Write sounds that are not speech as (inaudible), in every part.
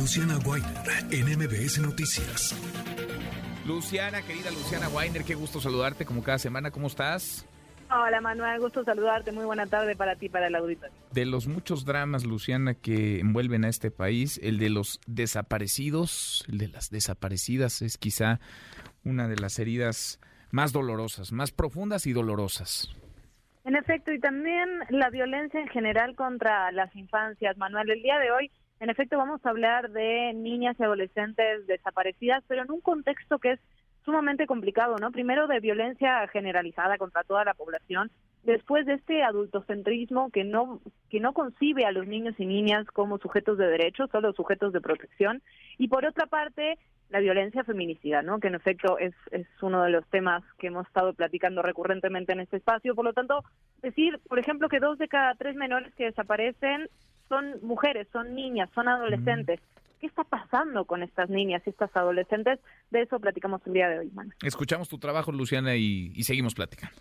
Luciana Weiner en MBS Noticias. Luciana, querida Luciana Weiner, qué gusto saludarte como cada semana. ¿Cómo estás? Hola Manuel, gusto saludarte. Muy buena tarde para ti, para el auditorio. De los muchos dramas, Luciana, que envuelven a este país, el de los desaparecidos, el de las desaparecidas es quizá una de las heridas más dolorosas, más profundas y dolorosas. En efecto, y también la violencia en general contra las infancias. Manuel, el día de hoy, en efecto, vamos a hablar de niñas y adolescentes desaparecidas, pero en un contexto que es sumamente complicado, ¿no? Primero de violencia generalizada contra toda la población, después de este adultocentrismo que no que no concibe a los niños y niñas como sujetos de derechos, solo sujetos de protección, y por otra parte la violencia feminicida, ¿no? Que en efecto es es uno de los temas que hemos estado platicando recurrentemente en este espacio, por lo tanto, decir, por ejemplo, que dos de cada tres menores que desaparecen son mujeres, son niñas, son adolescentes. ¿Qué está pasando con estas niñas y estas adolescentes? De eso platicamos el día de hoy, Mana. Escuchamos tu trabajo, Luciana, y, y seguimos platicando.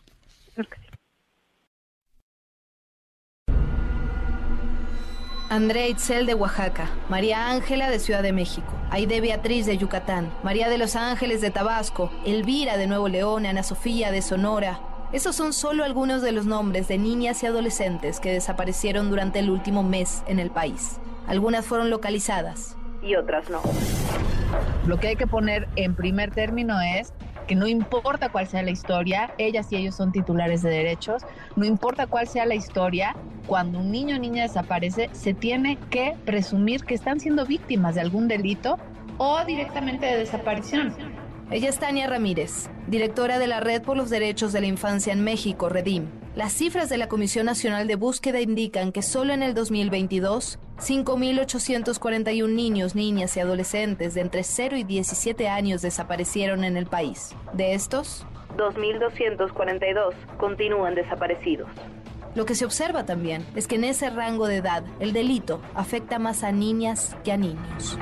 Andrea Itzel de Oaxaca, María Ángela de Ciudad de México, Aide Beatriz de Yucatán, María de los Ángeles de Tabasco, Elvira de Nuevo León, Ana Sofía de Sonora. Esos son solo algunos de los nombres de niñas y adolescentes que desaparecieron durante el último mes en el país. Algunas fueron localizadas y otras no. Lo que hay que poner en primer término es que no importa cuál sea la historia, ellas y ellos son titulares de derechos, no importa cuál sea la historia, cuando un niño o niña desaparece, se tiene que presumir que están siendo víctimas de algún delito o directamente de desaparición. Ella es Tania Ramírez, directora de la Red por los Derechos de la Infancia en México, Redim. Las cifras de la Comisión Nacional de Búsqueda indican que solo en el 2022, 5.841 niños, niñas y adolescentes de entre 0 y 17 años desaparecieron en el país. De estos, 2.242 continúan desaparecidos. Lo que se observa también es que en ese rango de edad el delito afecta más a niñas que a niños.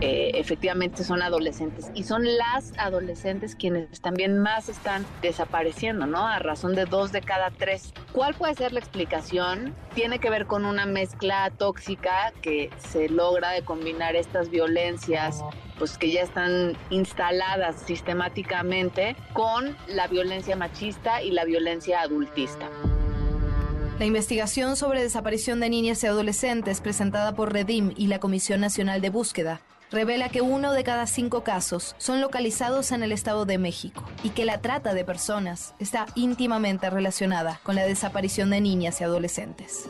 Eh, efectivamente son adolescentes y son las adolescentes quienes también más están desapareciendo, ¿no? A razón de dos de cada tres. ¿Cuál puede ser la explicación? Tiene que ver con una mezcla tóxica que se logra de combinar estas violencias pues que ya están instaladas sistemáticamente con la violencia machista y la violencia adultista. La investigación sobre desaparición de niñas y adolescentes presentada por Redim y la Comisión Nacional de Búsqueda revela que uno de cada cinco casos son localizados en el Estado de México y que la trata de personas está íntimamente relacionada con la desaparición de niñas y adolescentes.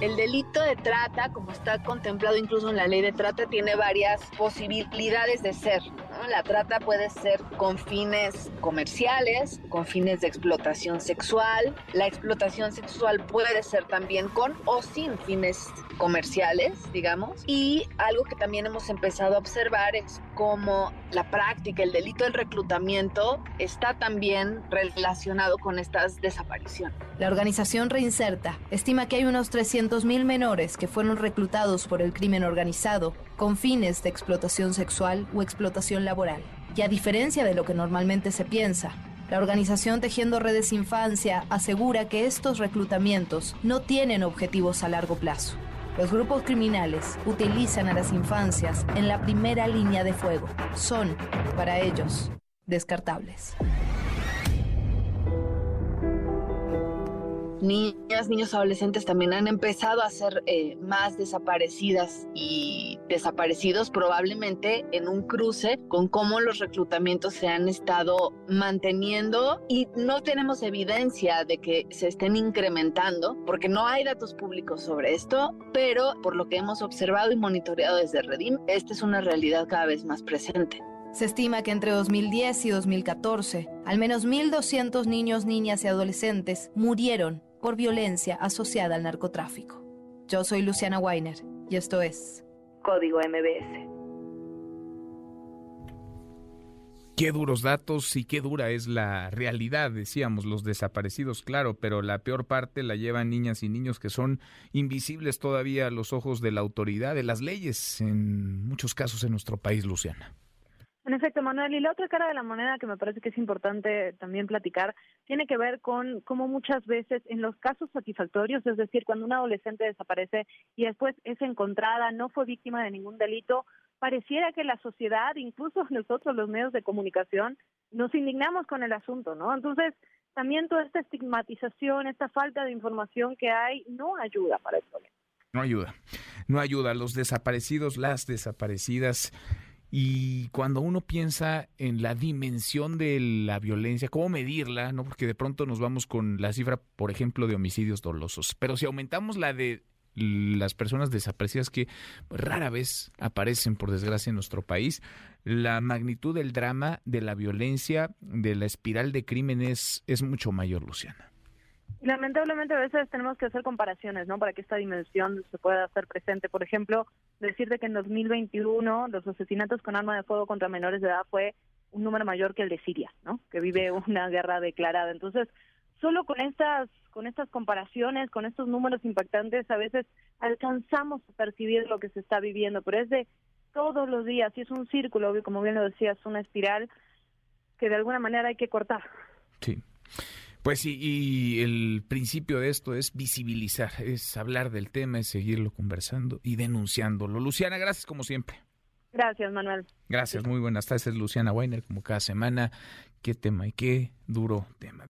El delito de trata, como está contemplado incluso en la ley de trata, tiene varias posibilidades de ser. La trata puede ser con fines comerciales, con fines de explotación sexual. La explotación sexual puede ser también con o sin fines comerciales, digamos. Y algo que también hemos empezado a observar es cómo la práctica, el delito del reclutamiento está también relacionado con estas desapariciones. La organización Reinserta estima que hay unos 300.000 menores que fueron reclutados por el crimen organizado con fines de explotación sexual o explotación laboral. Y a diferencia de lo que normalmente se piensa, la organización Tejiendo Redes Infancia asegura que estos reclutamientos no tienen objetivos a largo plazo. Los grupos criminales utilizan a las infancias en la primera línea de fuego. Son, para ellos, descartables. Niñas, niños, adolescentes también han empezado a ser eh, más desaparecidas y desaparecidos probablemente en un cruce con cómo los reclutamientos se han estado manteniendo y no tenemos evidencia de que se estén incrementando porque no hay datos públicos sobre esto, pero por lo que hemos observado y monitoreado desde Redim, esta es una realidad cada vez más presente. Se estima que entre 2010 y 2014, al menos 1.200 niños, niñas y adolescentes murieron por violencia asociada al narcotráfico. Yo soy Luciana Weiner y esto es Código MBS. Qué duros datos y qué dura es la realidad, decíamos, los desaparecidos, claro, pero la peor parte la llevan niñas y niños que son invisibles todavía a los ojos de la autoridad, de las leyes, en muchos casos en nuestro país, Luciana. En efecto, Manuel, y la otra cara de la moneda que me parece que es importante también platicar tiene que ver con cómo muchas veces en los casos satisfactorios, es decir, cuando un adolescente desaparece y después es encontrada, no fue víctima de ningún delito, pareciera que la sociedad, incluso (laughs) nosotros los medios de comunicación, nos indignamos con el asunto, ¿no? Entonces, también toda esta estigmatización, esta falta de información que hay, no ayuda para el problema. No ayuda, no ayuda. Los desaparecidos, las desaparecidas y cuando uno piensa en la dimensión de la violencia, cómo medirla, ¿no? Porque de pronto nos vamos con la cifra, por ejemplo, de homicidios dolosos. Pero si aumentamos la de las personas desaparecidas que rara vez aparecen, por desgracia, en nuestro país, la magnitud del drama, de la violencia, de la espiral de crímenes es mucho mayor, Luciana. Lamentablemente a veces tenemos que hacer comparaciones, ¿no? Para que esta dimensión se pueda hacer presente. Por ejemplo, decirte que en 2021 los asesinatos con arma de fuego contra menores de edad fue un número mayor que el de Siria, ¿no? Que vive una guerra declarada. Entonces, solo con estas con estas comparaciones, con estos números impactantes, a veces alcanzamos a percibir lo que se está viviendo, pero es de todos los días y es un círculo, como bien lo decías, una espiral que de alguna manera hay que cortar. Sí. Pues sí, y el principio de esto es visibilizar, es hablar del tema, es seguirlo conversando y denunciándolo. Luciana, gracias como siempre. Gracias, Manuel. Gracias, muy buenas tardes. Luciana Weiner, como cada semana. Qué tema y qué duro tema.